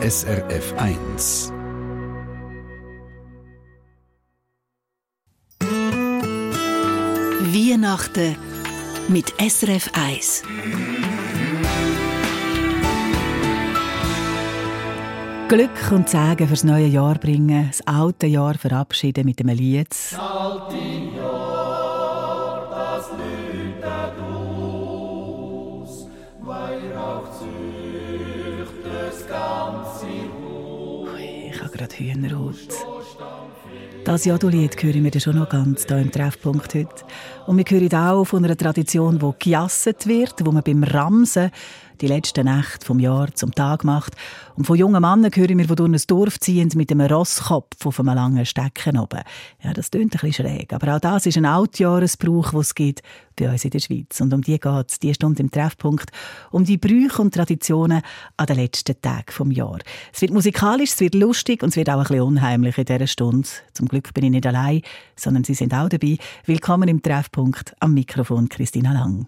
SRF 1. Weihnachten mit SRF 1. Glück und Segen fürs neue Jahr bringen, das alte Jahr verabschieden mit einem Lied. Das gerade Hühnerhaut. Das Jodolied hören wir schon noch ganz hier im Treffpunkt heute. Und wir hören auch von einer Tradition, die gejasset wird, wo man beim Ramsen die letzte Nacht vom Jahr zum Tag macht. Und von jungen Männern hören wir, die durch ein Dorf ziehen mit einem Rosskopf auf einem langen Stecken oben. Ja, das klingt ein bisschen schräg. Aber auch das ist ein Altjahresbrauch, den es gibt bei uns in der Schweiz. Und um die geht es, die Stunde im Treffpunkt, um die Brüche und Traditionen an den letzten Tagen vom Jahr. Es wird musikalisch, es wird lustig und es wird auch ein bisschen unheimlich in dieser Stunde. Zum Glück bin ich nicht allein, sondern Sie sind auch dabei. Willkommen im Treffpunkt am Mikrofon Christina Lang.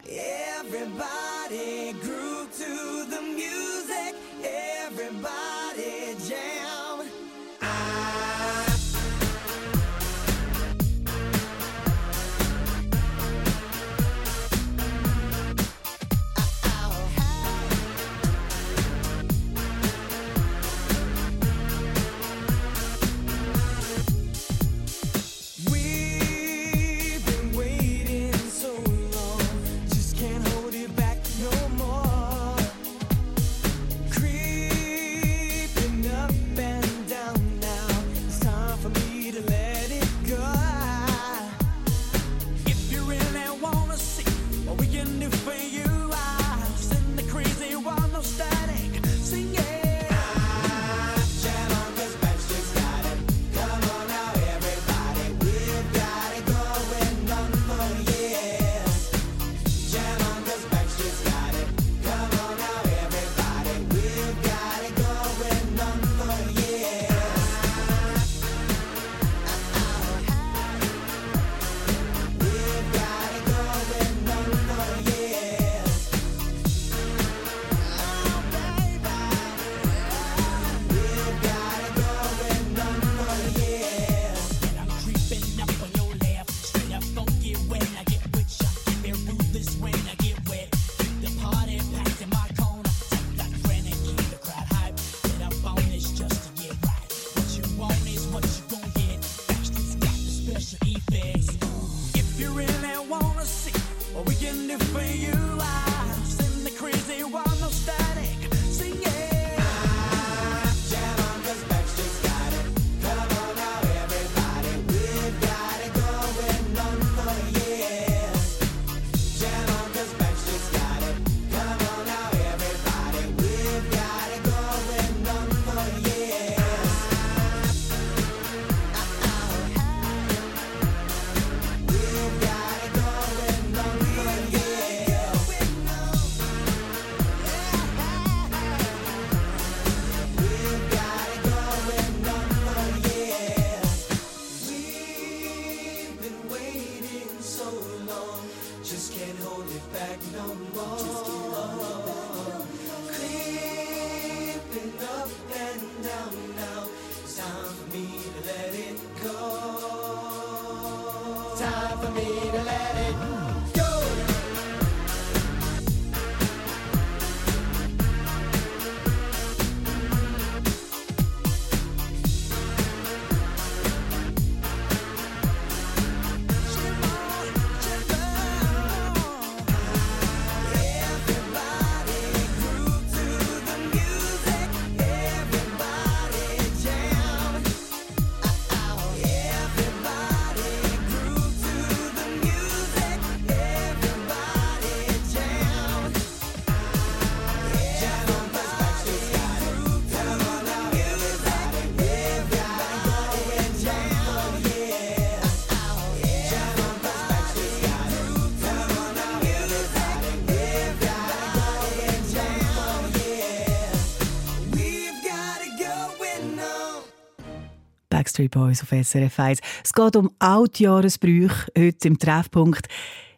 Backstreet Boys auf SRF 1. Es geht um Altjahresbrüche, heute im Treffpunkt.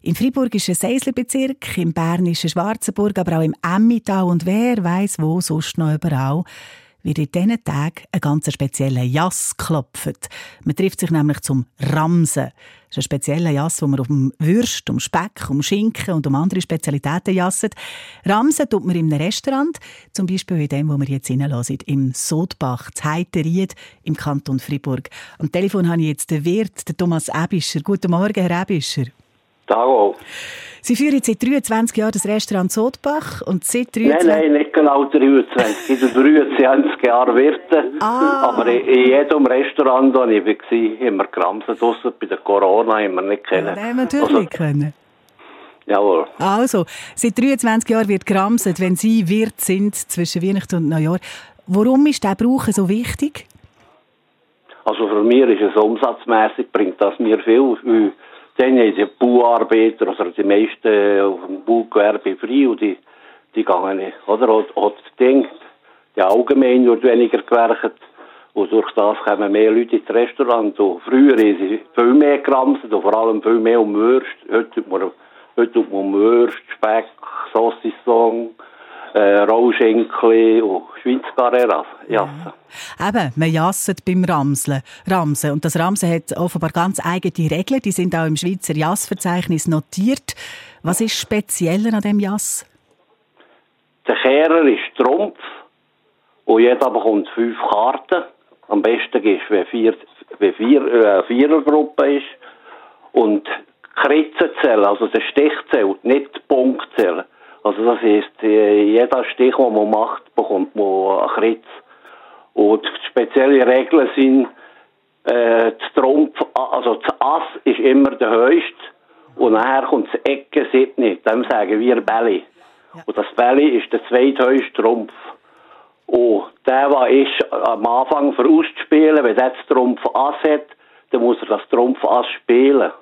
Ist ein Seislerbezirk, im bernischen Schwarzenburg, aber auch im Emmital und wer weiß wo sonst noch überall. Wird in diesen Tagen ein ganz spezieller Jass klopft. Man trifft sich nämlich zum Ramsen. Das ist ein spezieller Jass, wo man um Würst, um Speck, um Schinken und um andere Spezialitäten jasset. Ramsen tut man einem Restaurant, zum Beispiel in dem, wo wir jetzt hineinlassen, im Sodbach, zu Heiterried im Kanton Fribourg. Am Telefon habe ich jetzt den Wirt, den Thomas Ebischer. Guten Morgen, Herr Ebischer. Hallo. Sie führen seit 23 Jahren das Restaurant Sodbach und seit 23... Nein, nein, nicht genau 23. Ich bin 23 Jahre Wirte. Ah. Aber in, jedem Restaurant, wo ich war, immer geramset. Ausser bei der Corona wir nicht kennen. Ja, natürlich also, können. Jawohl. Also, seit 23 Jahren wird geramset, wenn Sie Wirt sind zwischen Weihnachten und Neujahr. Warum ist der Brauch so wichtig? Also für mich ist es umsatzmäßig, bringt das mir viel. Dann haben die Bauarbeiter, also die meisten auf dem Baugewerbe frei und die, die gehen nicht. Oder? Und, und denkt, die allgemein wird weniger gewerkt. Und durch das kommen mehr Leute ins Restaurant. Und früher haben sie viel mehr geramset und vor allem viel mehr um Würst. Heute tut man, heute tut man um Würst, Speck, Saucisson, äh, Rollschenkli und Schweinscarreras jassen. Ja. Eben, man jasset beim Ramseln. Ramsen. Und das Ramsen hat offenbar ganz eigene Regeln. Die sind auch im Schweizer Jassverzeichnis notiert. Was ist speziell an dem Jass? Der Kehrer ist Trumpf und jeder bekommt fünf Karten. Am besten ist, wenn vier, wenn vier, äh, Vierergruppe ist. Und Kritzen zählen, also der Stich zählt, nicht die Punkt zählen. Also das heisst, äh, jeder Stich, den man macht, bekommt man einen Kritz. Und spezielle Regeln sind, äh, das Trumpf, also das Ass ist immer der höchste und nachher kommt das Ecke siebni, dem sagen wir Belly. Ja. Und das Belly ist der zweithöchste Trumpf. Und der, der ist am Anfang für auszuspielen, wenn er das Trumpf Ass hat, dann muss er das Trumpf Ass spielen.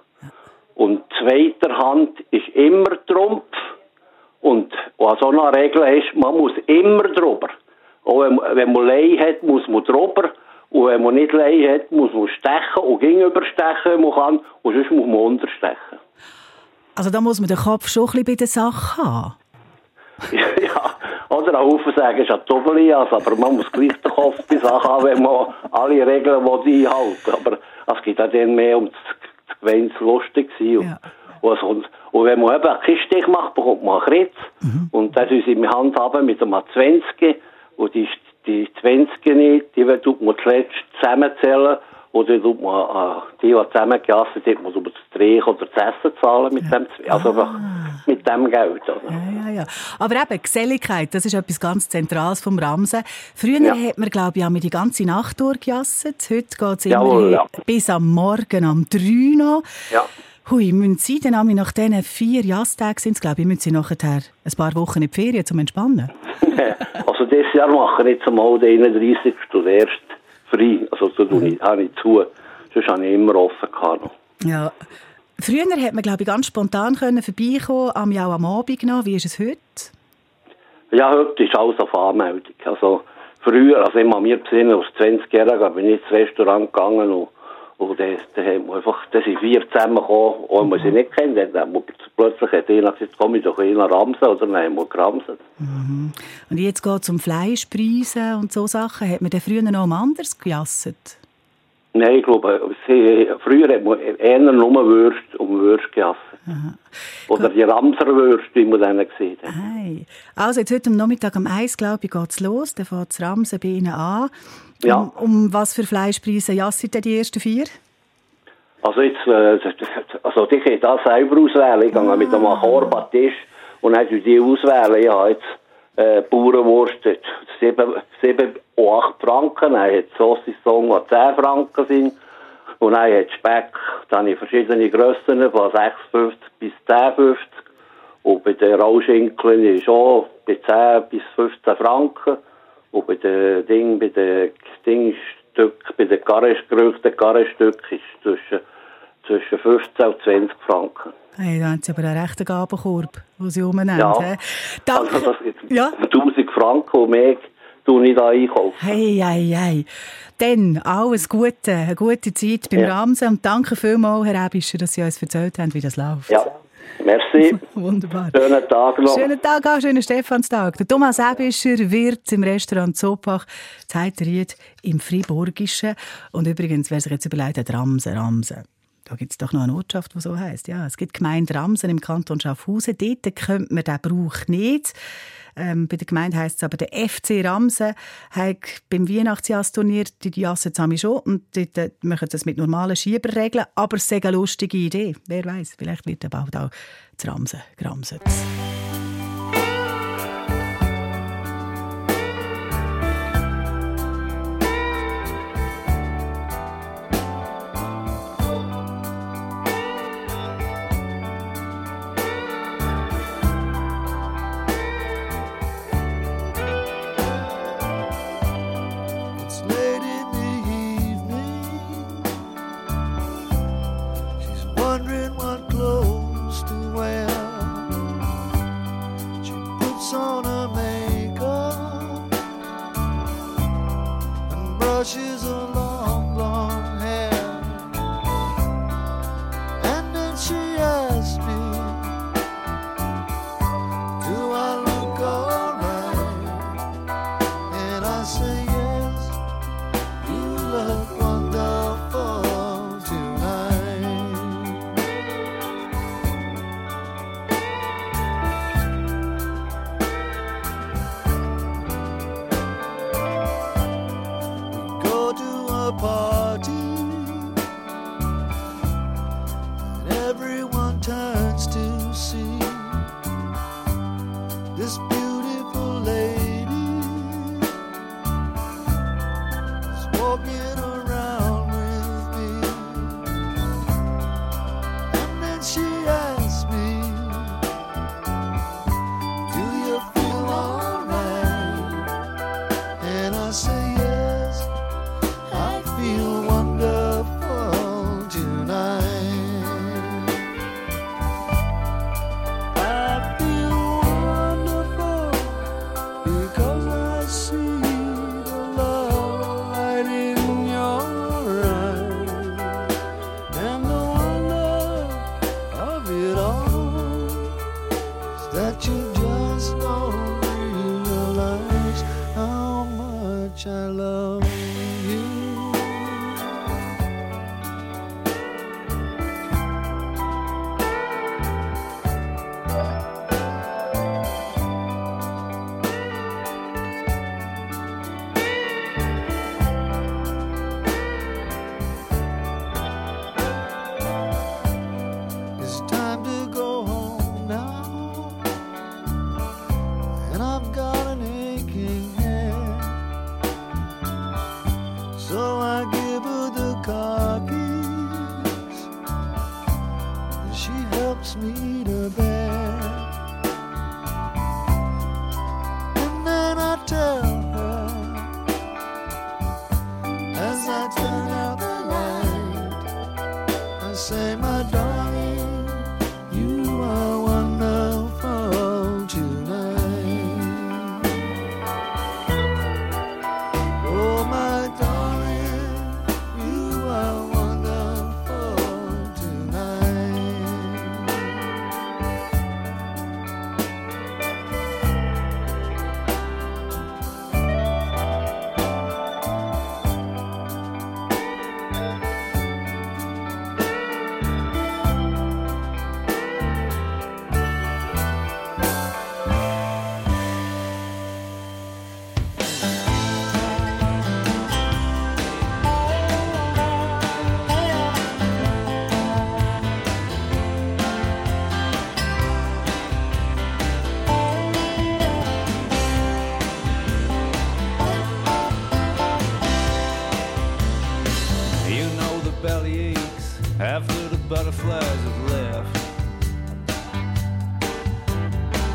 Und zweiter Hand ist immer Trumpf was auch noch eine Regel ist, man muss immer drüber. Auch wenn, wenn man Lei hat, muss man drüber. Und wenn man nicht Lei hat, muss man stechen und gegenüber stechen, wenn man kann. Und sonst muss man unterstechen. Also da muss man den Kopf schon ein bisschen bei der Sache haben. ja, oder ein Haufen sagen, ist ein Tobelias, aber man muss gleich den Kopf bei der Sache haben, wenn man alle Regeln einhalten Aber es geht auch dann mehr um das, es lustig war. Ja. Und, und, und, wenn man eben einen Stich macht, bekommt man einen Kritz. Mhm. Und das ist in Hand haben mit einem 20. Und die, die 20 nicht, die tut man zuletzt zusammenzählen. Oder tut man, die, die zusammengelassen sind, muss man das Dreh oder das Essen zahlen mit dem, also einfach ah. mit dem Geld. Oder? Ja, ja, ja. Aber eben, Geselligkeit, das ist etwas ganz Zentrales vom Ramsen. Früher ja. hat man, glaube ich, auch die ganze Nacht durchgejasset. Heute geht es immer ja. bis am Morgen um 3 noch. Ja. Hui, müssen Sie denn nach diesen vier Jasstagen, sind glaube ich, müssen Sie nachher ein paar Wochen in die Ferien zum Entspannen? also dieses Jahr mache ich jetzt einmal den 31. erst frei. Also so tue ich, habe ich zu. Sonst habe ich immer offen gehabt. Ja. Früher hat man, glaube ich, ganz spontan können vorbeikommen, am auch am Abend noch. Wie ist es heute? Ja, heute ist alles auf Anmeldung. Also früher, also ich habe mir besinnen, aus 20 Jahren bin ich ins Restaurant gegangen und und dann, dann haben wir einfach, dann sind vier zusammengekommen, wenn man sie nicht kennt. Dann haben wir plötzlich hat einer gesagt, komm ich doch einer ramsen, oder dann haben wir geramsen. Mhm. Und jetzt geht es um Fleischpreise und so Sachen. Hat man denn früher noch anders gejasset? Nein, ich glaube, sie, früher hat man eher nur Würst um Würst gejasset. Aha. Oder die Ramserwürste, wie man dann gesehen hat. Hey. Also jetzt heute am Nachmittag um eins, glaube ich, geht es los. Dann fängt das Ramsen bei Ihnen an. Ja. Um, um was für Fleischpreise jassen denn die ersten vier? Also jetzt, äh, also ich kann das selber auswählen. Ich gehe ah. mit einem Chorbatisch und dann die auswählen. Habe jetzt äh, Bauernwurst 7, 7 8 Franken, dann hat Saucisson, die 10 Franken sind. Und dann hat Speck, dann habe ich verschiedene Grössen, von 6,50 bis 10,50. Und bei den Rauschinkeln ist auch bei 10 bis 15 Franken. Und bei den Ding, bei den Dingstück, bei den geröchten Karrestück ist zwischen, zwischen 15 und 20 Franken. Hey, da haben Sie aber einen rechten Gabenkorb, den Sie umnehmen. Ja, Danke. also das ja? 1000 Franken und mehr tue ich da einkaufen. Hey, hey, hey. Dann alles Gute, eine gute Zeit beim ja. Ramsen und danke vielmals, Herr Ebischer, dass Sie uns erzählt haben, wie das läuft. Ja, Merci. Wunderbar. Schönen Tag noch. Schönen Tag auch, schönen Stephanstag. Der Thomas Ebischer wird im Restaurant Zopach Zeiteried im Friburgischen. Und übrigens, wer sich jetzt überlegt hat, Ramsen, Ramsen. Da gibt es doch noch eine Ortschaft, die so heisst. Ja, es gibt Gemeinde Ramsen im Kanton Schaffhausen. Dort könnte man diesen Brauch nicht. Ähm, bei der Gemeinde heisst es aber, der FC Ramsen hat beim Weihnachtsjahrsturnier die Jasse zusammen schon und dort äh, machen das mit normalen Schieberregeln, aber es ist eine lustige Idee. Wer weiß, vielleicht wird der bald auch zu Ramsen I love. After the butterflies have left,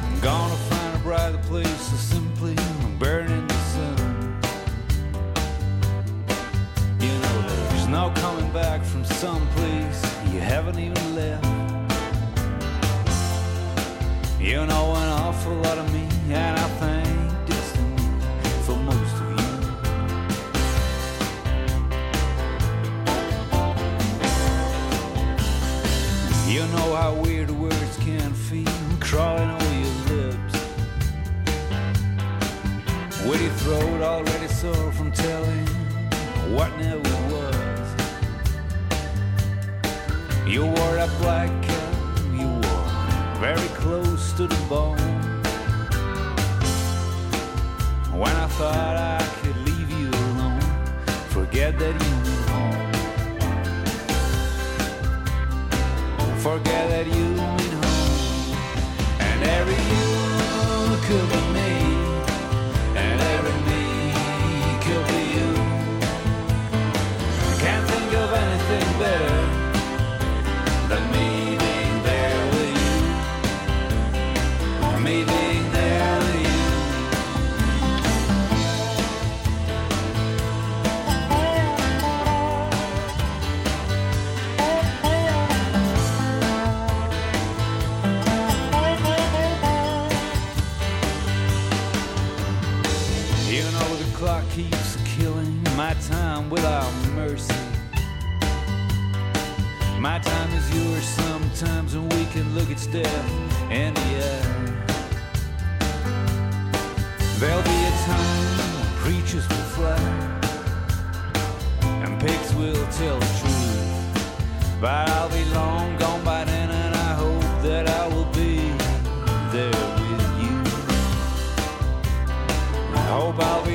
I'm gonna find a brighter place to simply burn in the sun. You know, there's no coming back from someplace you haven't even left. You know an awful lot of me, and I already sore from telling what never was. You wore a black cap, you were very close to the bone. When I thought I could leave you alone, forget that you mean home. Forget that you mean home, and every you could be me. My time is yours sometimes, and we can look at death in the eye. There'll be a time when preachers will fly, and pigs will tell the truth. But I'll be long gone by then, and I hope that I will be there with you. I hope I'll be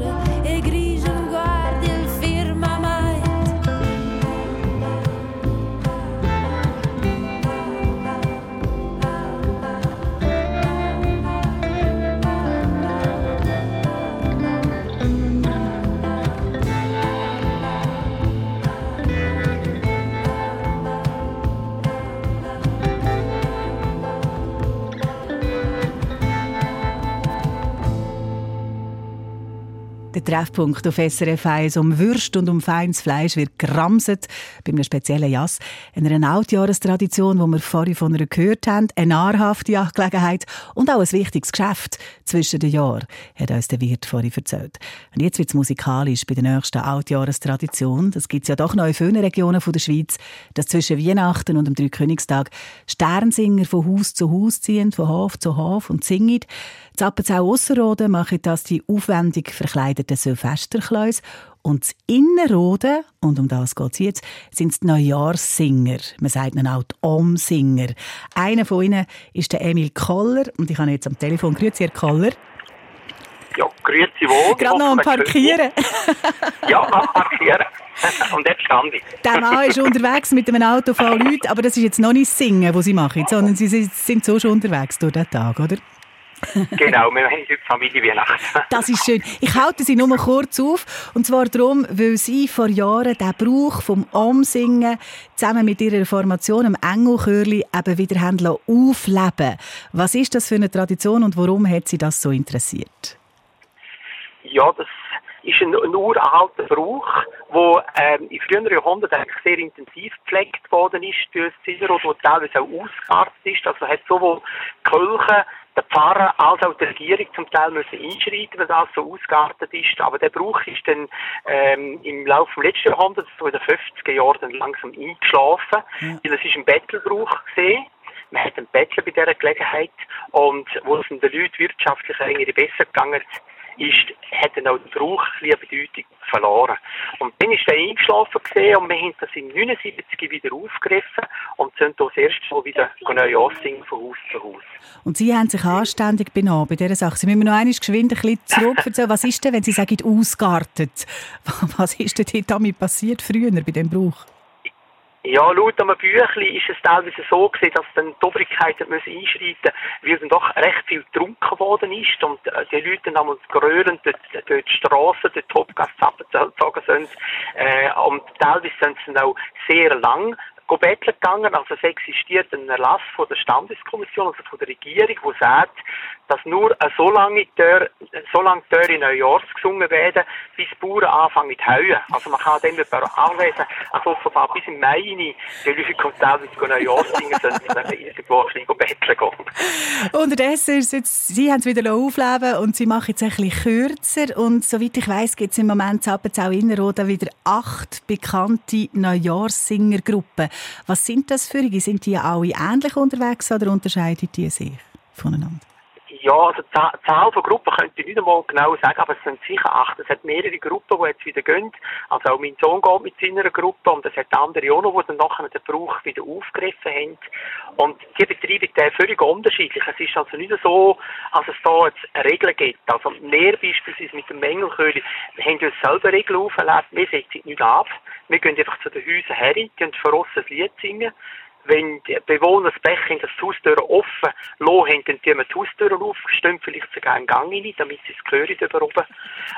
Treffpunkt auf SRF 1 um Würst und um feines Fleisch wird geramset bei einem speziellen Jass, einer Altjahrestradition, die wir vorhin von einer gehört haben, eine nahrhafte Angelegenheit und auch ein wichtiges Geschäft zwischen den Jahren, hat uns der Wirt vorhin erzählt. Und jetzt wird es musikalisch bei der nächsten Altjahrestradition. Das gibt es ja doch noch in vielen Regionen der Schweiz, dass zwischen Weihnachten und dem Dreikönigstag Sternsinger von Haus zu Haus ziehen, von Hof zu Hof und singen. In Appenzell Ausserrhoden machen das die aufwendig verkleideten Silvesterkleus. Und das Innerrhoden, und um das geht es jetzt, sind die Neujahrssinger. Man sagt ihnen auch die Omsinger. Einer von ihnen ist der Emil Koller. Und ich habe jetzt am Telefon. Grüezi, Herr Koller. Ja, grüezi wohl. Gerade noch am Parkieren. Ja, am Parkieren. Und jetzt stand ich. Der Mann ist unterwegs mit einem Auto voll Leuten, aber das ist jetzt noch nicht das Singen, das sie machen, sondern sie sind so schon unterwegs durch den Tag, oder? Genau, wir haben heute Familie Weihnachten. Das ist schön. Ich halte sie nur kurz auf. Und zwar darum, weil sie vor Jahren den Brauch vom Omsingen zusammen mit ihrer Formation im Engelchörli eben wieder haben aufleben Was ist das für eine Tradition und warum hat sie das so interessiert? Ja, das ist ein, ein uralter Brauch, der ähm, in früheren Jahrhunderten eigentlich sehr intensiv gepflegt worden ist durch Zinner und wo teilweise auch ausgeartet ist. Also hat sowohl Kirche der Pfarrer als auch die Regierung zum Teil müssen einschreiten, weil das so ausgeartet ist. Aber der Brauch ist dann ähm, im Laufe des letzten Jahrhunderts, so in den 50er Jahren, dann langsam eingeschlafen, ja. weil es ist ein Bettelbrauch gesehen. Man hat einen Bettler bei dieser Gelegenheit und wo es den Leuten wirtschaftlich irgendwie besser gegangen ist, hat dann auch der Brauch ein Bedeutung verloren. Und dann ist er eingeschlafen gesehen und wir haben das im 79 wieder aufgegriffen und sind das erste Mal wieder neu singen von Haus zu Haus. Und Sie haben sich anständig benommen bei dieser Sache. Sie müssen mir noch einmal geschwind ein bisschen zurück erzählen. Was ist denn, wenn Sie sagen, ausgeartet? Was ist denn damit passiert früher bei dem Brauch? Ja, laut einem Büchlein ist es teilweise so gewesen, dass dann die Obrigkeiten müssen einschreiten weil dann doch recht viel getrunken worden ist und äh, die Leute dann grölend dort, dort die Strassen, dort die Hauptgasse gezogen sind. Äh, und teilweise sind sie dann auch sehr lang betteln gegangen. Also es existiert ein Erlass von der Standeskommission, also von der Regierung, wo sagt, dass nur so lange Tür, so lange Tür in Neujahrs gesungen werden, bis die Bauern anfangen zu heuen. Also man kann dem anlesen, also offenbar bis im Mai rein, die Leute kommen teilweise Neujahrs singen, sondern irgendwo ein bisschen betteln gehen. Unterdessen ist jetzt, Sie haben es wieder aufleben und Sie machen es ein bisschen kürzer und soweit ich weiss, gibt es im Moment in Appenzell Innerrhoden wieder acht bekannte Neujahrssingergruppen. Was sind das für? Sind die alle ähnlich unterwegs oder unterscheiden die sich voneinander? Ja, also die Zahl von Gruppen könnte ich nicht einmal genau sagen, aber es sind sicher acht. Es hat mehrere Gruppen, die jetzt wieder gehen. Also auch mein Sohn geht mit seiner Gruppe und es hat andere auch noch, die dann nachher den Brauch wieder aufgegriffen haben. Und die betreiben den völlig unterschiedlich. Es ist also nicht so, dass es da jetzt Regeln gibt. Also mehr beispielsweise mit dem Mängelköhli, wir haben uns selber Regeln auferlegt, wir setzen nicht ab. Wir gehen einfach zu den Häusern her, gehen für uns ein Lied singen wenn die Bewohner das Blech in das Haustür offen lassen dann tun wir die Haustüren aufstehen, vielleicht sogar einen Gang rein, damit sie es hören über oben.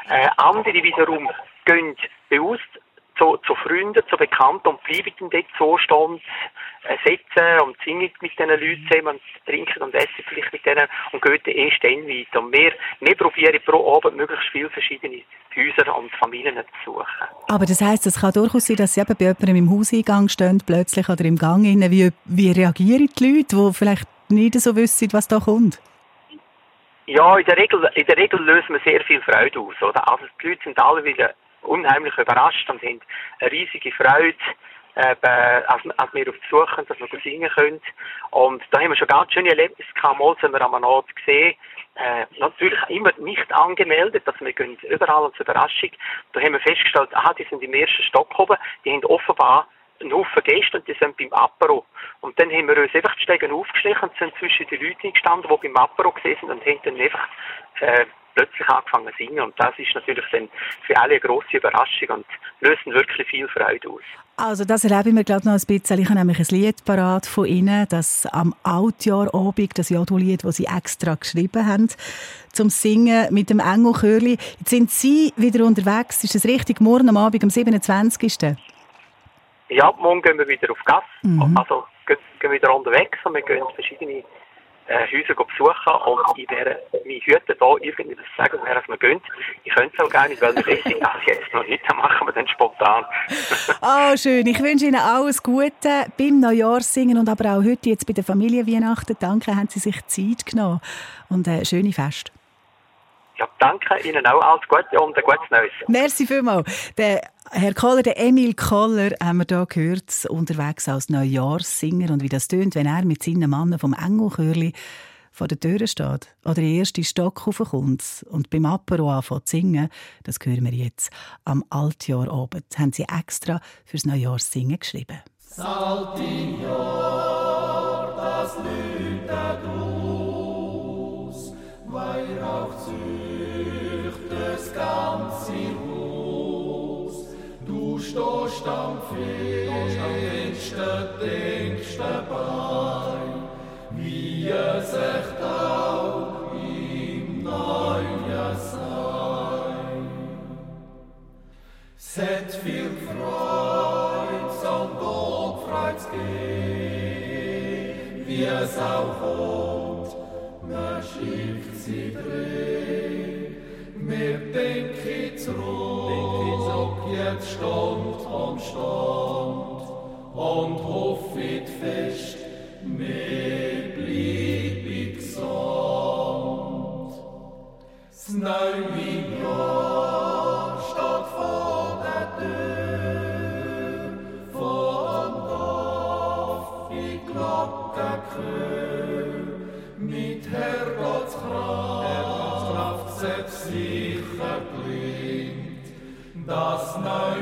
Äh, andere wiederum gehen bewusst zu, zu Freunden, zu Bekannten und bleiben dort so stehen, äh, sitzen und singen mit diesen Leuten zusammen und trinken und essen vielleicht mit denen und gehen dann erst dann weiter. Und wir, wir probieren pro Abend möglichst viele verschiedene Häuser und Familien zu suchen. Aber das heisst, es kann durchaus sein, dass sie eben bei jemandem im Hauseingang stehen plötzlich oder im Gang. Wie, wie reagieren die Leute, die vielleicht nicht so wissen, was da kommt? Ja, in der Regel, in der Regel lösen wir sehr viel Freude aus. Oder? Also die Leute sind alle wieder unheimlich überrascht und haben eine riesige Freude, äh, als, als wir auf die Suche dass wir singen können. Und da haben wir schon ganz schöne Erlebnisse gehabt. Mal sind wir am Ort gesehen, äh, natürlich immer nicht angemeldet, also wir gehen überall als Überraschung. Da haben wir festgestellt, aha, die sind im ersten Stock oben, die haben offenbar einen Haufen Gäste und die sind beim Apero. Und dann haben wir uns einfach die Stegen aufgeschlichen und sind zwischen den Leuten gestanden, die beim Apero gesessen und haben dann einfach äh, plötzlich angefangen zu singen. Und das ist natürlich dann für alle eine grosse Überraschung und löst wirklich viel Freude aus. Also das erlebe ich mir gerade noch ein bisschen. Ich habe nämlich ein Lied parat von Ihnen, das am Altjahrabend, das Jodel-Lied, das Sie extra geschrieben haben, zum Singen mit dem Engelchörli. Jetzt sind Sie wieder unterwegs. Ist es richtig? Morgen am Abend, am 27. Ja, morgen gehen wir wieder auf Gas. Mhm. Also gehen, wir wieder unterwegs und wir gehen verschiedene äh, Häuser besuchen und ich werde mich hüten, da irgendwie das sagen, woher wir gehen. Ich könnte es auch gerne, weil wir wissen, ach, jetzt noch nicht, dann machen wir dann spontan. oh, schön. Ich wünsche Ihnen alles Gute beim Neujahrssingen und aber auch heute jetzt bei der Familie Weihnachten. Danke, haben Sie sich Zeit genommen und äh, schöne Fest. Ja, danke Ihnen auch alles Gute und ein gutes Neues. Merci vielmals. Der Herr Koller, der Emil Koller, haben wir hier gehört, unterwegs als Neujahrssinger und wie das tönt, wenn er mit seinen Mannen vom Engelchörli vor der Tür steht oder der erste Stock raufkommt und beim Apero anfängt zu singen, das hören wir jetzt am Altjahrabend. Das haben sie extra fürs Neujahrssingen geschrieben. Saltinjahr, das läutet aus, stehst am Fenster, denkst dabei, wie es echt auch im Neuen sei. Es hat viel Freude, und Freude geben, wie es auch kommt, man schickt sie dreh. Wir denken zurück, jetzt Stund um Stund und hoffet fest, wir bleiben gesund. Das neue Jahr das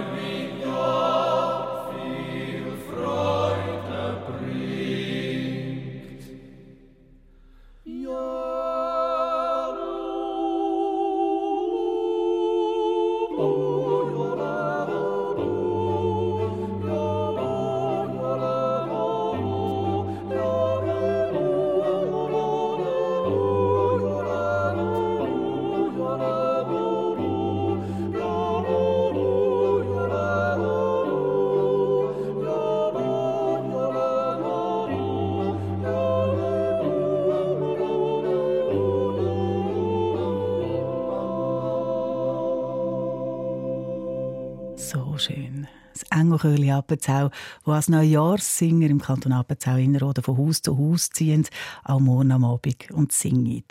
Appenzell, wo als Neujahrssinger im Kanton Appenzell Innerrhoden von Haus zu Haus ziehen, auch morgen am Abend und singen.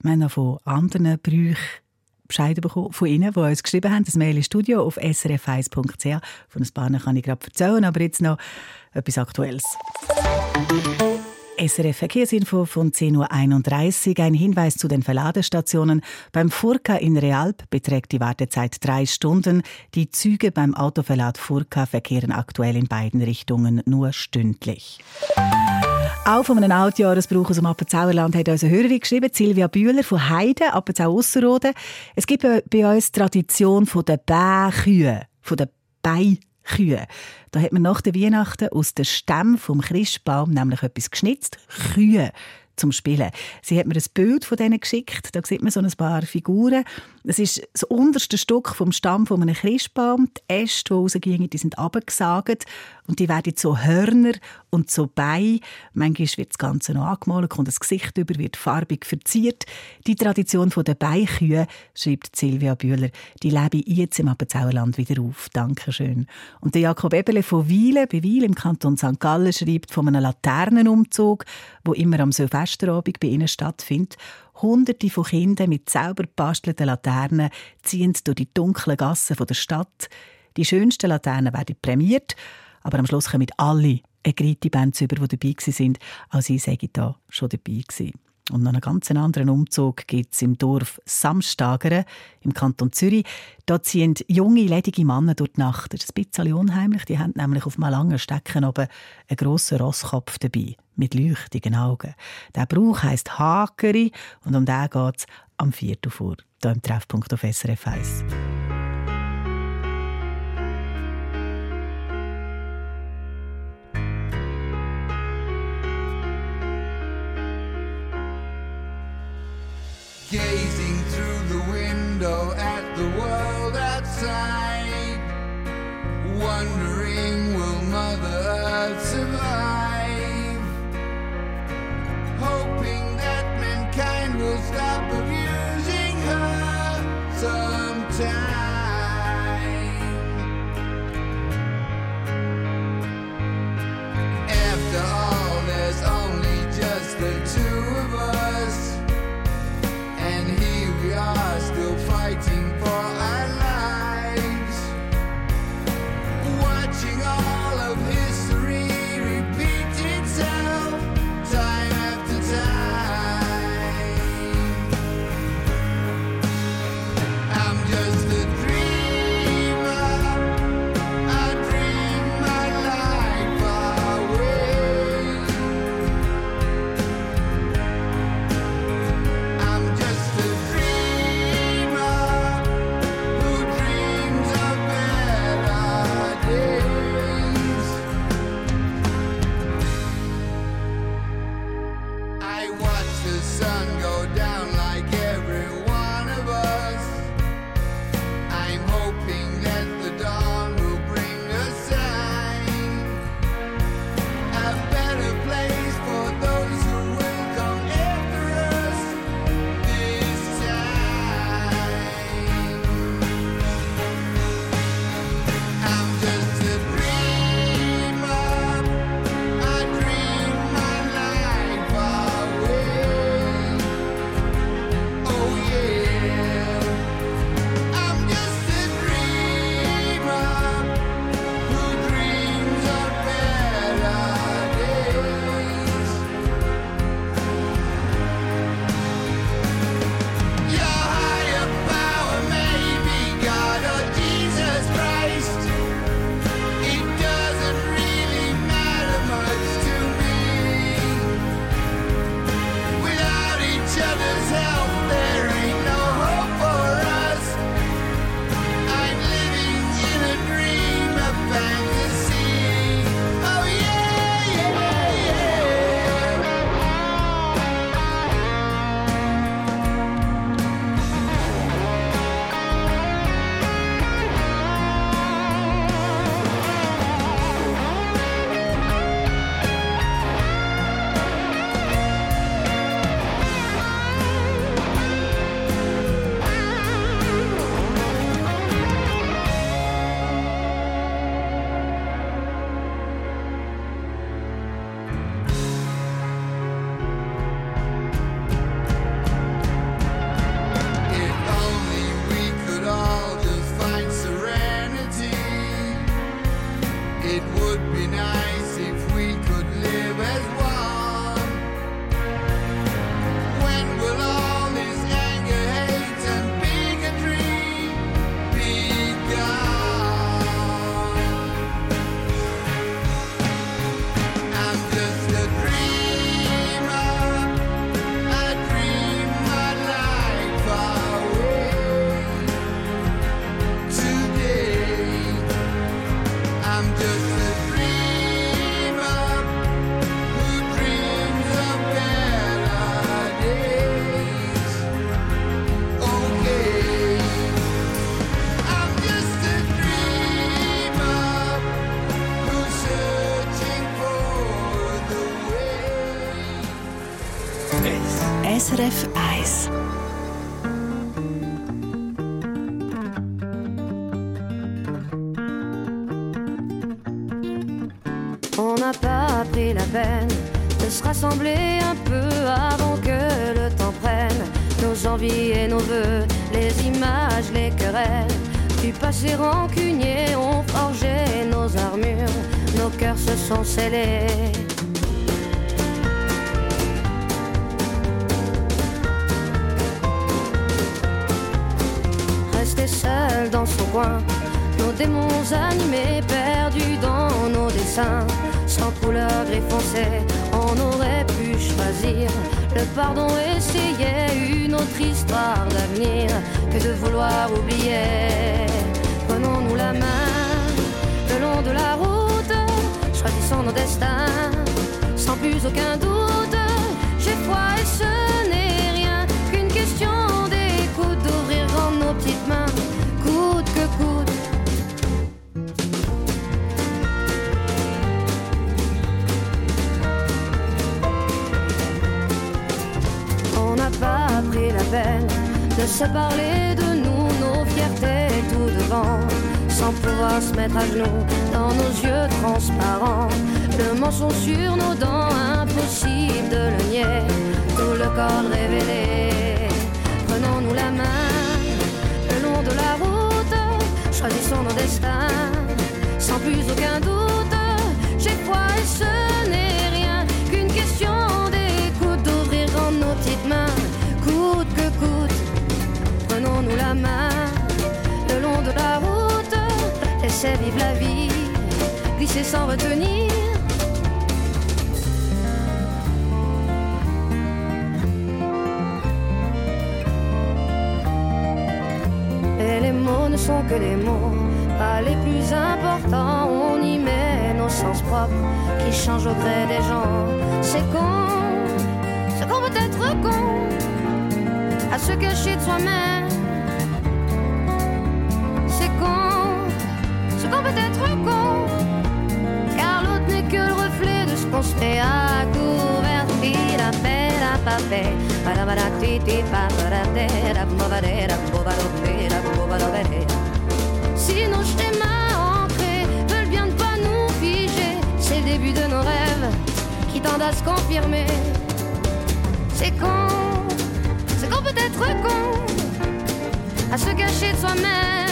Wir haben noch von anderen Brüchen Bescheid bekommen von Ihnen, die uns geschrieben haben. Das Mail ins Studio auf srf1.ch. Von ein paar kann ich gerade erzählen, aber jetzt noch etwas Aktuelles. SRF Verkehrsinfo von 10.31 Uhr. Ein Hinweis zu den Verladestationen. Beim Furka in Realp beträgt die Wartezeit drei Stunden. Die Züge beim Autoverlad Furka verkehren aktuell in beiden Richtungen nur stündlich. Auch von einem Altjahresbrauch aus dem Appenzauerland hat unsere Hörerin geschrieben, Silvia Bühler von Heide, Appenzau Ausserrhoden. Es gibt bei uns die Tradition der Bächühe, von der Beikühe. Da hat man nach der Weihnachten aus den Stämmen vom Christbaum nämlich etwas geschnitzt, Kühe zum Spielen. Sie hat mir ein Bild von denen geschickt. Da sieht man so ein paar Figuren. Es ist das unterste Stück vom Stamm von einem Christbaum. Die Äste, die rausgingen, die sind abgesagt und die werden so Hörner und so Beine. Manchmal wird das Ganze noch angemalt, kommt das Gesicht über, wird farbig verziert. Die Tradition der Beikühe, schreibt Silvia Bühler, die lebe jetzt im Appenzauerland wieder auf. Dankeschön. Und der Jakob Ebele von Wiele, bei Wiele im Kanton St. Gallen, schreibt von einem Laternenumzug, wo immer am Silvesterabend bei ihnen stattfindet. Hunderte von Kindern mit sauber gebastelten Laternen ziehen durch die dunklen Gassen der Stadt. Die schönsten Laternen werden prämiert, aber am Schluss kommen alle eine Griti-Bands über, die dabei waren. Auch sie sagen da schon dabei und noch einen ganz anderen Umzug gibt es im Dorf Samstagere im Kanton Zürich. Da ziehen junge, ledige Männer durch die Nacht. Das ist ein bisschen unheimlich. Die haben nämlich auf einem langen Stecken oben einen grossen Rosskopf dabei, mit leuchtigen Augen. Der Brauch heisst Hakeri und um den geht es am 4. vor, hier im Treffpunkt auf SRF 1. passé rancunier ont forgé nos armures, nos cœurs se sont scellés. Rester seul dans son coin, nos démons animés, perdus dans nos dessins, sans couleur et foncé, on aurait pu choisir le pardon, essayer une autre histoire d'avenir que de vouloir oublier. Le long de la route, choisissons nos destins sans plus aucun doute. J'ai foi et ce n'est rien qu'une question d'écoute, d'ouvrir nos petites mains, coûte que coûte. On n'a pas pris la peine de se parler de nous, nos fiertés tout devant, sans pouvoir se mettre à genoux dans nos yeux transparents. Le mensonge sur nos dents, impossible de le nier, tout le corps révélé. Prenons-nous la main le long de la route, choisissons nos destins, sans plus aucun doute. J'ai foi et ce n'est laissez vivre la vie, glisser sans retenir. Et les mots ne sont que des mots, pas les plus importants. On y met nos sens propres qui changent au gré des gens. C'est con, c'est qu'on peut être con à se cacher de soi-même. Pa, para, tera, bobadera, bobadopera, bobadopera. Si nos schémas ancrés veulent bien ne pas nous figer, c'est le début de nos rêves qui tendent à se confirmer. C'est con, c'est qu'on peut être con à se cacher de soi-même.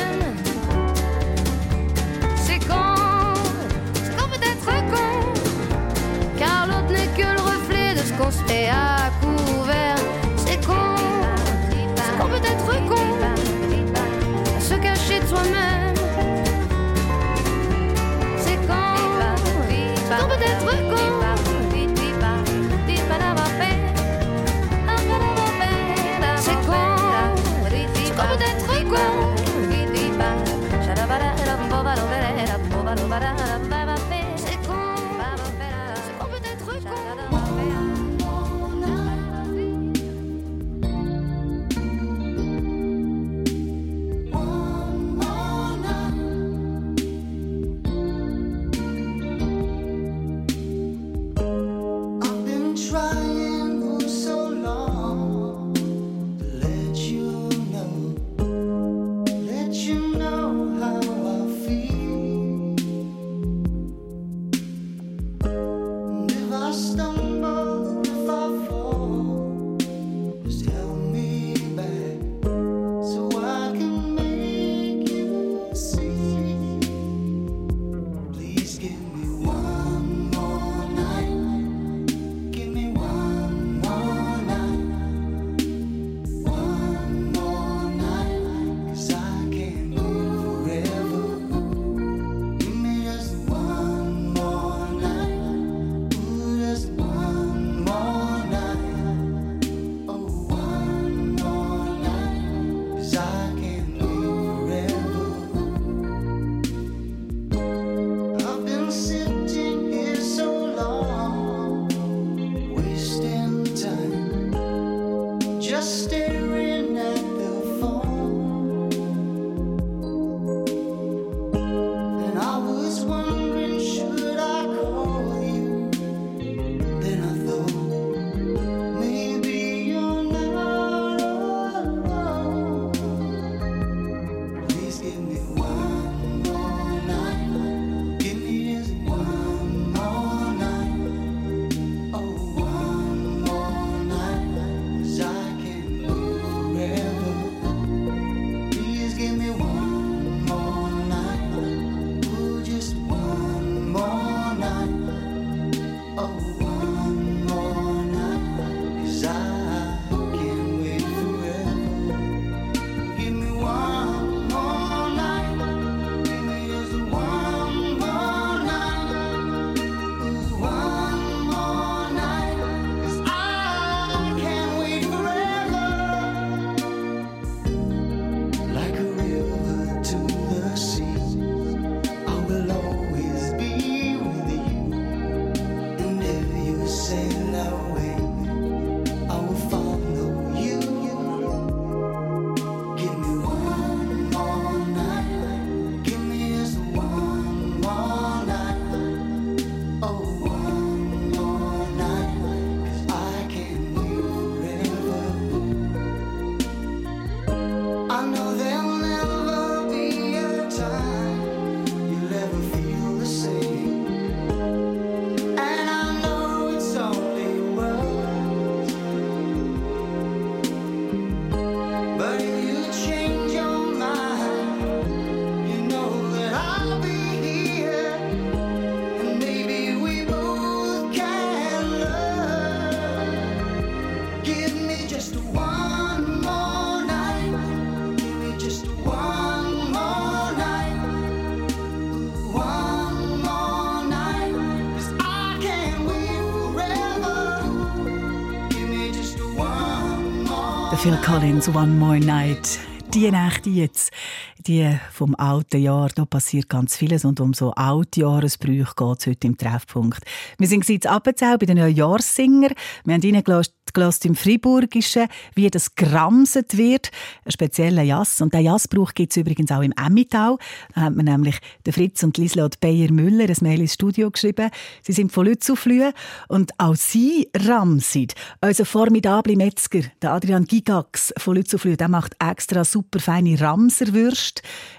Phil Collins, One More Night. Die Nacht jetzt, die vom alten Jahr, da passiert ganz vieles und um so alte Jahresbrüche geht es heute im Treffpunkt. Wir sind jetzt Appenzell bei den Neujahrssinger. Wir haben reingelassen im Friburgischen, wie das geramset wird. Ein spezieller Jass. Und der Jassbrauch gibt es übrigens auch im Emmitau. Da haben wir nämlich den Fritz und Lislot Beyer-Müller ein Mail ins Studio geschrieben. Sie sind von Lützuflühe und auch sie ramsen. Unser formidable Metzger, der Adrian Gigax von Lützuflühe, der macht extra super feine Ramserwürste.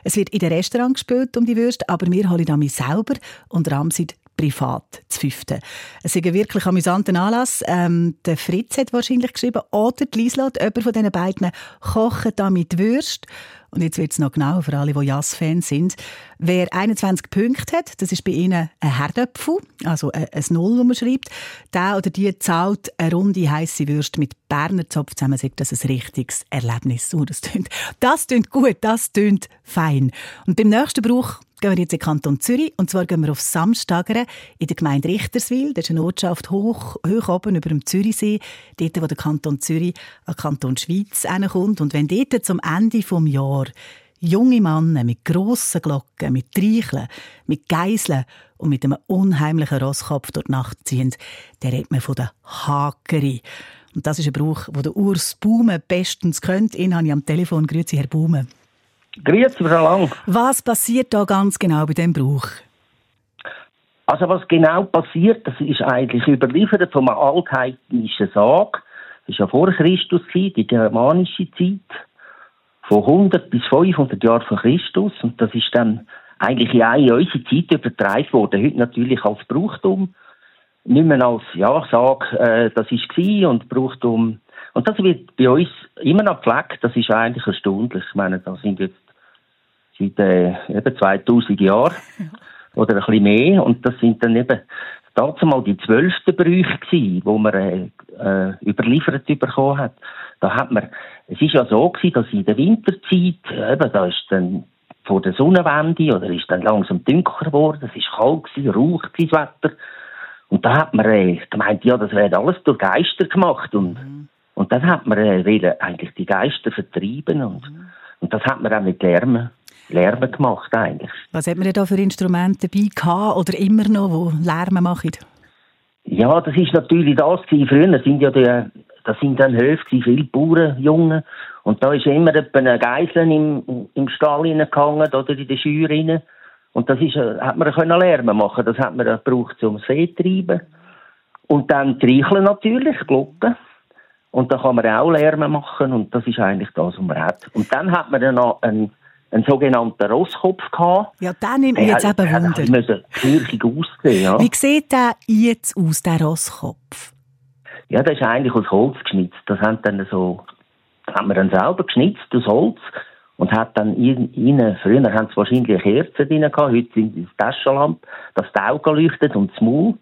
Es wird in den Restaurant gespielt um die Würste, aber wir holen damit selber und ramsen privat zu fünften. Es ist ein wirklich amüsanter Anlass. Ähm, der Fritz hat wahrscheinlich geschrieben, oder die Lieslat, jemand von diesen beiden, kochen da mit Würst. Und jetzt wird es noch genau für alle, die Jass-Fans sind. Wer 21 Punkte hat, das ist bei Ihnen ein Herdöpfel, also ein, Null, das man schreibt. Der oder die zahlt eine runde heiße Würst mit Berner Zopf zusammen, sagt das ein richtiges Erlebnis. So, das tönt, das tönt gut, das tönt fein. Und beim nächsten Brauch gehen wir jetzt in den Kanton Zürich. Und zwar gehen wir auf Samstagere in der Gemeinde Richterswil. Das ist eine Ortschaft hoch, hoch oben über dem Zürichsee. Dort, wo der Kanton Zürich an Kanton Schweiz kommt. Und wenn dort zum Ende des Jahres junge Männer mit grossen Glocken, mit Treicheln, mit Geiseln und mit einem unheimlichen Rosskopf durch die Nacht ziehen, dann redet man von der Hakeri. Und das ist ein Brauch, den der Urs Baume bestens kennt. Ihn habe ich am Telefon. Grüezi, Herr Baume. Grüezi, Frau Lang. Was passiert da ganz genau bei dem Brauch? Also was genau passiert, das ist eigentlich überliefert von einem altheidnischen Sag. Das war ja vor Christus, die germanische Zeit, von 100 bis 500 Jahren vor Christus. Und das ist dann eigentlich in eine unsere Zeit übertragen worden. Heute natürlich als Brauchtum. Nicht mehr als, ja, Sag, äh, das war und Brauchtum. Und das wird bei uns immer noch gepflegt. Das ist eigentlich erstaunlich. Ich meine, da sind jetzt seit äh, eben 2000 Jahren oder ein bisschen mehr. Und das sind dann eben dazu mal die zwölften Brüche gewesen, wo man äh, äh, überliefert bekommen hat. Da hat man, es ist ja so gewesen, dass in der Winterzeit, eben, da ist dann vor der Sonnenwende oder ist dann langsam dunkler geworden, es ist kalt gewesen, rauch gewesen, das Wetter. Und da hat man äh, gemeint, ja, das wäre alles durch Geister gemacht und, Mhm. und dann hat man äh, eigentlich die Geister vertrieben und, Mhm. und das hat man auch mit Lärmen, Lärmen gemacht eigentlich. Was hat man denn da für Instrumente dabei gehabt oder immer noch, wo Lärm machen? Ja, das ist natürlich das gewesen. Früher sind ja die, das sind dann Höfe gewesen, viele Bauernjungen. Und da ist immer etwa ein Geisel im, im Stall hineingehangen oder in der Scheuer rein. Und das ist, äh, hat man können Lärm machen. Das hat man gebraucht zum See treiben. Und dann Treicheln natürlich, Glocken. Und da kann man auch Lärm machen. Und das ist eigentlich das, was man hat. Und dann hat man dann noch einen, einen sogenannten Rosskopf gehabt. Ja, der nimmt mich Der jetzt eben der Wunder. bisschen fürchtig aussehen, ja. Wie sieht der jetzt aus, der Rosskopf? Ja, das ist eigentlich aus Holz geschnitzt. Das haben dann so, haben wir dann selber geschnitzt aus Holz und hat dann in, innen, früher haben sie wahrscheinlich Kerzen drin gehabt, heute sind es Taschenlampe, dass die Augen leuchtet und das Maul.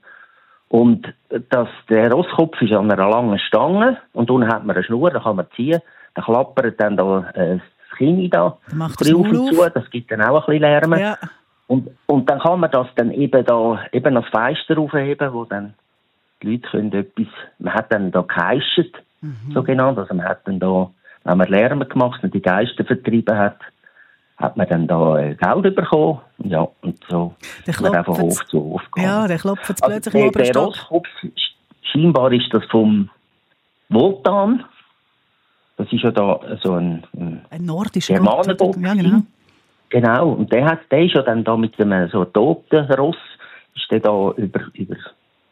Und das, der Rosskopf ist an einer langen Stange und unten hat man eine Schnur, da kann man ziehen, dann klappert dann da äh, das Kinn da, Maul auf und zu, das gibt dann auch ein bisschen Lärm. Ja. Und, und dann kann man das dann eben da, eben als Feister aufheben, wo dann die Leute können etwas, man hat dann da geheischt, Mhm. so genannt, also man hat dann da, wenn man Lärm gemacht und die Geister vertrieben hat, hat man dann da äh, Geld bekommen, ja, und so Der ist man von. Hof zu Hof gegangen. Ja, der klopft Also plötzlich im der, der. Rosskopf, scheinbar ist das vom Wotan, das ist ja da so ein, ein Ein nordischer. Ja, genau. Genau, und der hat, der ist ja dann da mit einem so toten Ross, ist der da über, über,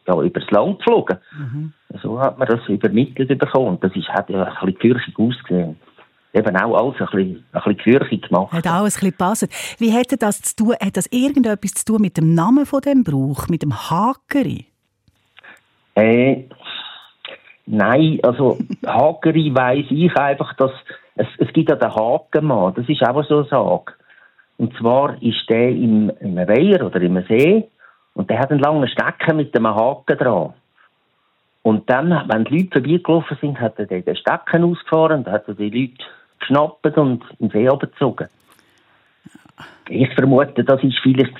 ja, übers Land geflogen. Mhm. So hat man das übermittelt bekommen. Das ist, hat ja ein bisschen gefürchtig ausgesehen. Eben auch alles ein bisschen, ein bisschen gemacht. Hat auch ein bisschen gepasst. Wie hätte das zu tun? Hat das irgendetwas zu tun mit dem Namen von dem Brauch, mit dem Hakeri? Äh, nein, also Hakeri weiss ich einfach, dass es, es gibt ja den Hakenmann, das ist auch so eine Sage. Und zwar ist der im, im Weiher oder im See und der hat einen langen Stecken mit einem Haken dran. Und dann, wenn die Leute vorbeigelaufen sind, hat er den Stecken ausgefahren und hat die Leute geschnappt und den See abgezogen. Ich vermute, das ist vielleicht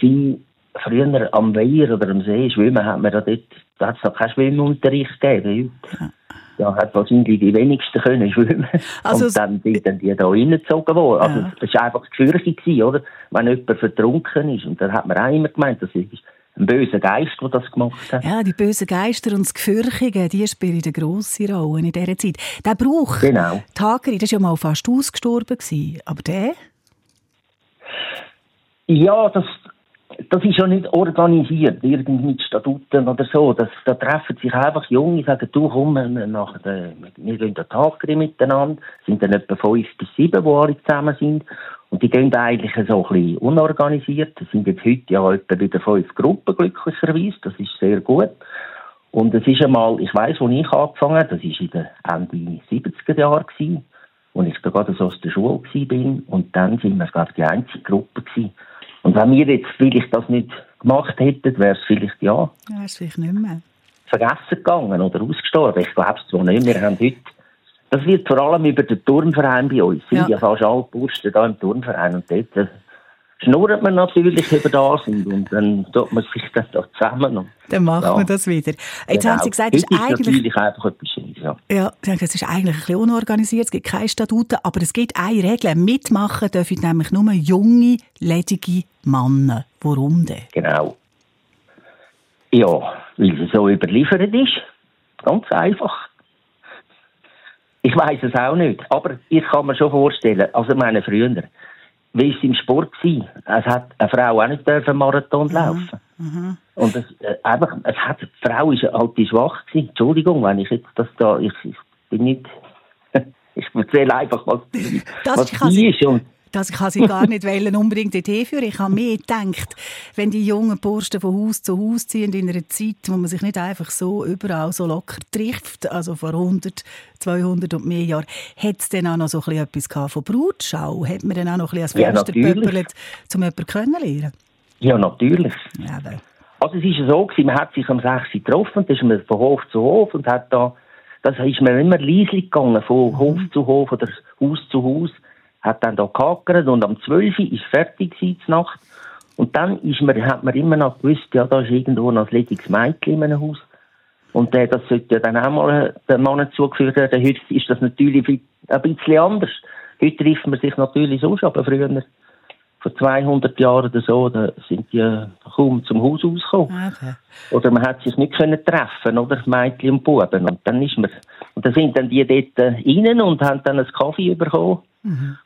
früher am Weiher oder am See schwimmen, hat man da dort, da hat es noch keinen Schwimmunterricht gegeben. ja, hat wahrscheinlich die wenigsten können schwimmen. Also und dann sind dann die da reingezogen worden. Also Ja. es war einfach das gewesen, oder? Wenn jemand vertrunken ist. Und dann hat man auch immer gemeint, das ist ein böser Geist, der das gemacht hat. Ja, die bösen Geister und das Gefürchige, die spielen eine grosse Rolle in dieser Zeit. Der Brauch, Genau. die Hageri, das war ja mal fast ausgestorben. Gewesen. Aber der? Ja, das, das ist ja nicht organisiert, irgendwie mit Statuten oder so. Das, da treffen sich einfach Junge, sagen, du komm, wir, nach der, wir gehen den Tag miteinander. Es sind dann etwa fünf bis sieben, die alle zusammen sind. Und die gehen eigentlich so ein bisschen unorganisiert. Es sind jetzt heute ja etwa wieder fünf Gruppen, glücklicherweise. Das ist sehr gut. Und es ist einmal, ich weiss, wo ich angefangen habe, das war in den Ende 70er Jahre, gewesen, als ich da gerade so aus der Schule bin. Und dann sind wir, glaube ich, die einzige Gruppe gewesen. Und wenn wir jetzt vielleicht das nicht gemacht hätten, wäre es vielleicht, ja, Ja, ist vielleicht nicht mehr. vergessen gegangen oder ausgestorben. Ich glaube es zwar nicht. Wir haben heute, das wird vor allem über den Turnverein bei uns. Ja. ja fast alle Burschen da im Turnverein. Und dort schnurrt man natürlich über das und, und dann tut man sich dann da zusammen. Dann machen Ja. wir das wieder. Jetzt Genau. haben Sie gesagt, es ist eigentlich, einfach etwas Schönes, ja. ja, es ist eigentlich ein bisschen unorganisiert, es gibt keine Statuten, aber es gibt eine Regel. Mitmachen dürfen nämlich nur junge, ledige Männer. Warum denn? Genau. Ja, weil es so überliefert ist. Ganz einfach. Ich weiß es auch nicht, aber ich kann mir schon vorstellen, also meine früher, wie es im Sport war, es hat eine Frau auch nicht dürfen Marathon laufen. Und es, äh, einfach, es hat, die Frau ist halt die schwach gewesen. Entschuldigung, wenn ich jetzt das da, ich, ich bin nicht, ich erzähle einfach, was, Das was die ist und Das kann sie gar nicht wollen, unbedingt dorthin führen. Ich habe mehr gedacht, wenn die jungen Burschen von Haus zu Haus ziehen in einer Zeit, wo man sich nicht einfach so überall so locker trifft, also vor 100, 200 und mehr Jahren, hat es dann auch noch so ein bisschen etwas von Brutschau? Hat man dann auch noch ein bisschen Ja, als Fenster natürlich. gepöppelt, um jemanden kennenzulernen? ja, natürlich. Ja, aber Also es ist ja so gewesen, man hat sich am 6. getroffen, da ist man von Hof zu Hof und hat da, das ist man immer leislich gegangen, von Hof zu Hof oder Haus zu Haus, hat dann da gehackert und am 12. ist fertig gewesen, Nacht. Und dann ist man, hat man immer noch gewusst, ja, da ist irgendwo noch ein lediges Mädchen in einem Haus. Und äh, das sollte ja dann auch mal den Mann zugeführt werden. Heute ist das natürlich ein bisschen anders. Heute trifft man sich natürlich so, aber früher, vor 200 Jahren oder so, da sind die kaum zum Haus ausgekommen. okay. Oder man hat sich nicht können treffen, oder? Mädchen und Buben. Und dann ist man, und dann sind dann die dort äh, rein und haben dann einen Kaffee bekommen.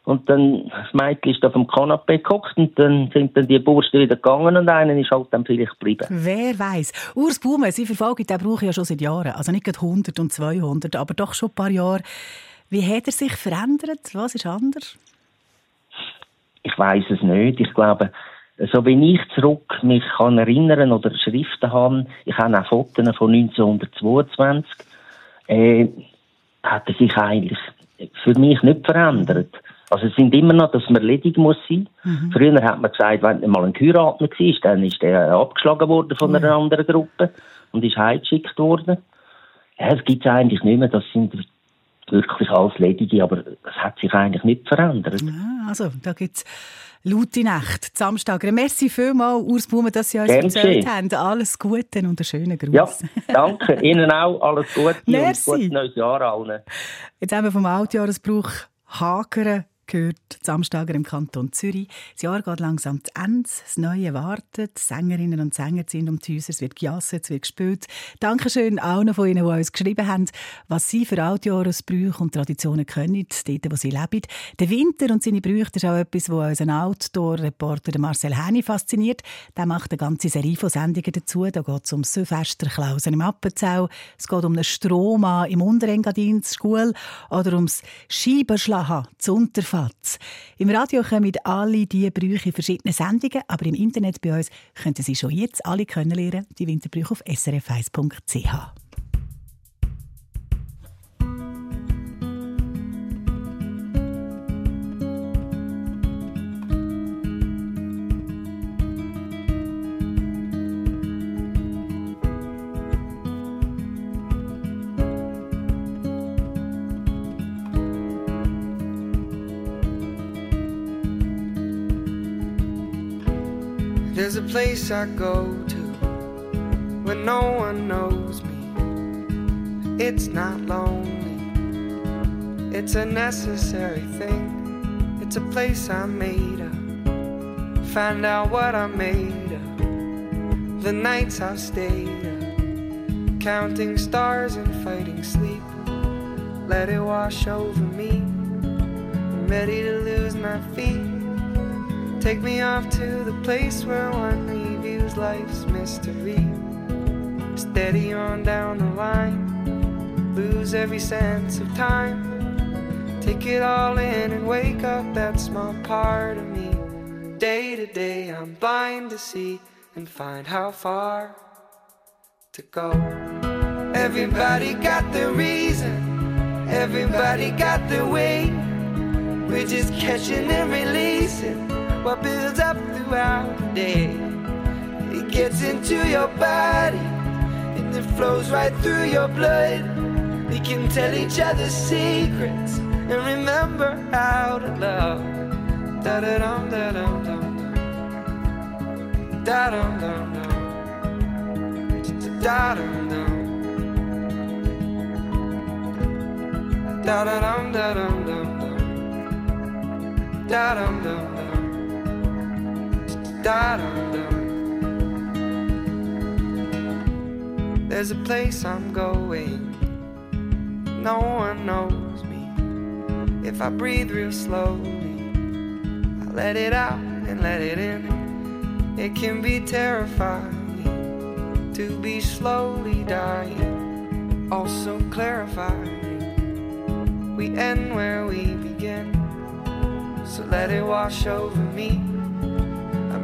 Und dann, das Mädchen ist auf dem Kanapee gehockt und dann sind dann die Bursten wieder gegangen und einer ist halt dann vielleicht geblieben. Wer weiß? Urs Baume, Sie verfolgen den Brauch ja schon seit Jahren. Also nicht gerade 100 und 200, aber doch schon ein paar Jahre. Wie hat er sich verändert? Was ist anders? Ich weiß es nicht. Ich glaube, so wie ich zurück mich kann erinnern oder Schriften habe, ich habe auch Fotos von 1922, äh, hat er sich eigentlich für mich nicht verändert. Also es sind immer noch, dass man ledig muss sein. Früher hat man gesagt, wenn mal ein Heiraten war, dann ist der abgeschlagen worden von einer anderen Gruppe und ist heimgeschickt worden. Ja, es gibt eigentlich nicht mehr. Das sind wirklich alles Ledige, aber es hat sich eigentlich nicht verändert. Ah, also, da gibt es laute Nacht, Samstag. Merci vielmals, Urs Baume, dass Sie uns Gern erzählt haben. Alles Gute und einen schönen Gruß. Ja, danke. Ihnen auch alles Gute Merci. und gutes neues Jahr allen. Jetzt haben wir vom Altjahresbrauch Hageren gehört, Samstager im Kanton Zürich. Das Jahr geht langsam zu Ende, das Neue wartet, Sängerinnen und Sänger ziehen um die Häuser, es wird gejasset, es wird gespielt. Dankeschön allen von Ihnen, die uns geschrieben haben, was Sie für Altjahresbrüche und Traditionen können, dort, wo Sie leben. Der Winter und seine Brüche, ist auch etwas, was unseren Outdoor-Reporter Marcel Häni fasziniert. Der macht eine ganze Serie von Sendungen dazu. Da geht es um Silvesterklausen im Appenzell, es geht um einen Strohmann im Unterengadin Schule oder ums Scheibenschlagen zu Unterfatz. Im Radio kommen alle diese Brüche in verschiedenen Sendungen, aber im Internet bei uns könnten Sie schon jetzt alle kennenlernen, die Winterbrüche auf srf1.ch. a place I go to when no one knows me. It's not lonely, it's a necessary thing. It's a place I made up. Find out what I made of. The nights I've stayed up, counting stars and fighting sleep. Let it wash over me. I'm ready to lose my feet. Take me off to the place where one reviews life's mystery. Steady on down the line, lose every sense of time. Take it all in and wake up that small part of me. Day to day, I'm blind to see and find how far to go. Everybody got the reason, everybody got the way. We're just catching and releasing what builds up throughout the day. It gets into your body and it flows right through your blood. We can tell each other secrets and remember how to love. Da da dum da dum dum. Da dum dum dum. Da dum dum. Da da dum da dum dum. Da dum dum dum. There's a place I'm going. No one knows me. If I breathe real slowly, I let it out and let it in. It can be terrifying to be slowly dying, also clarifying. We end where we begin, so let it wash over me.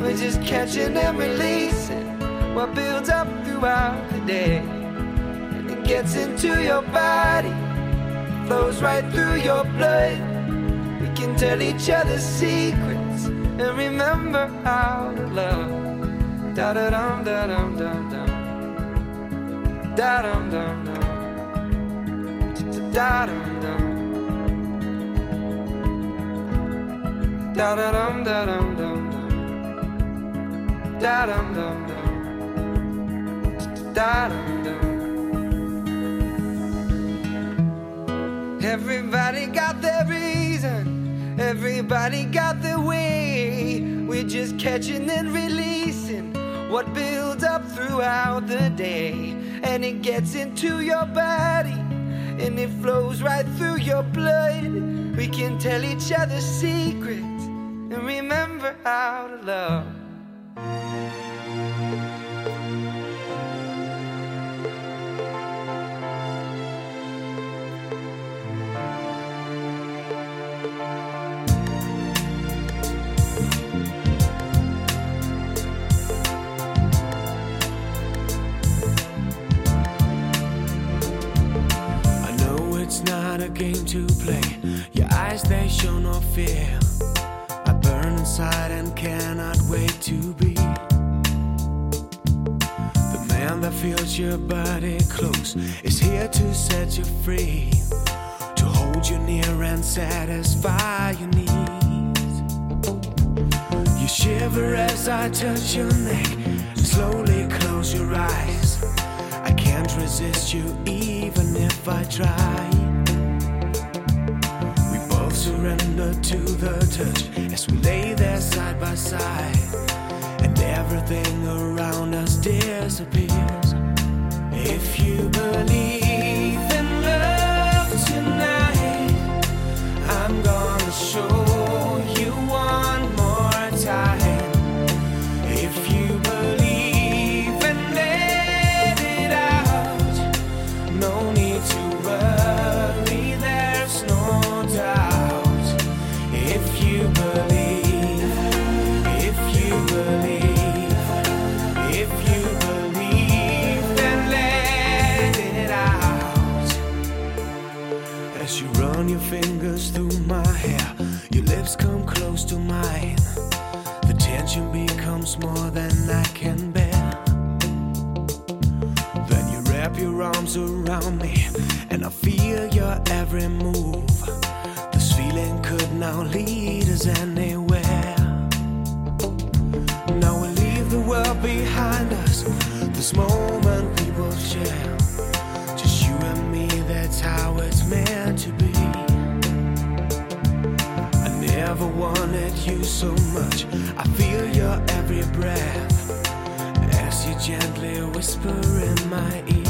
We're just catching and releasing what builds up throughout the day. And it gets into your body, flows right through your blood. We can tell each other secrets and remember how to love. Da da dum da dum dum dum. Da dum dum dum. Da dum dum. Da da dum da dum dum. Da dum dum. Da dum dum. Everybody got their reason. Everybody got their way. We're just catching and releasing what builds up throughout the day. And it gets into your body and it flows right through your blood. We can tell each other secrets and remember how to love. Not a game to play. Your eyes, they show no fear. I burn inside and cannot wait to be the man that feels your body close. Is here to set you free, to hold you near and satisfy your needs. You shiver as I touch your neck. Slowly close your eyes. I can't resist you even if I try. As we lay there side by side, and everything around us disappears. If you believe around me, and I feel your every move. This feeling could now lead us anywhere. Now we leave the world behind us. This moment we will share. Just you and me, that's how it's meant to be. I never wanted you so much. I feel your every breath as you gently whisper in my ear.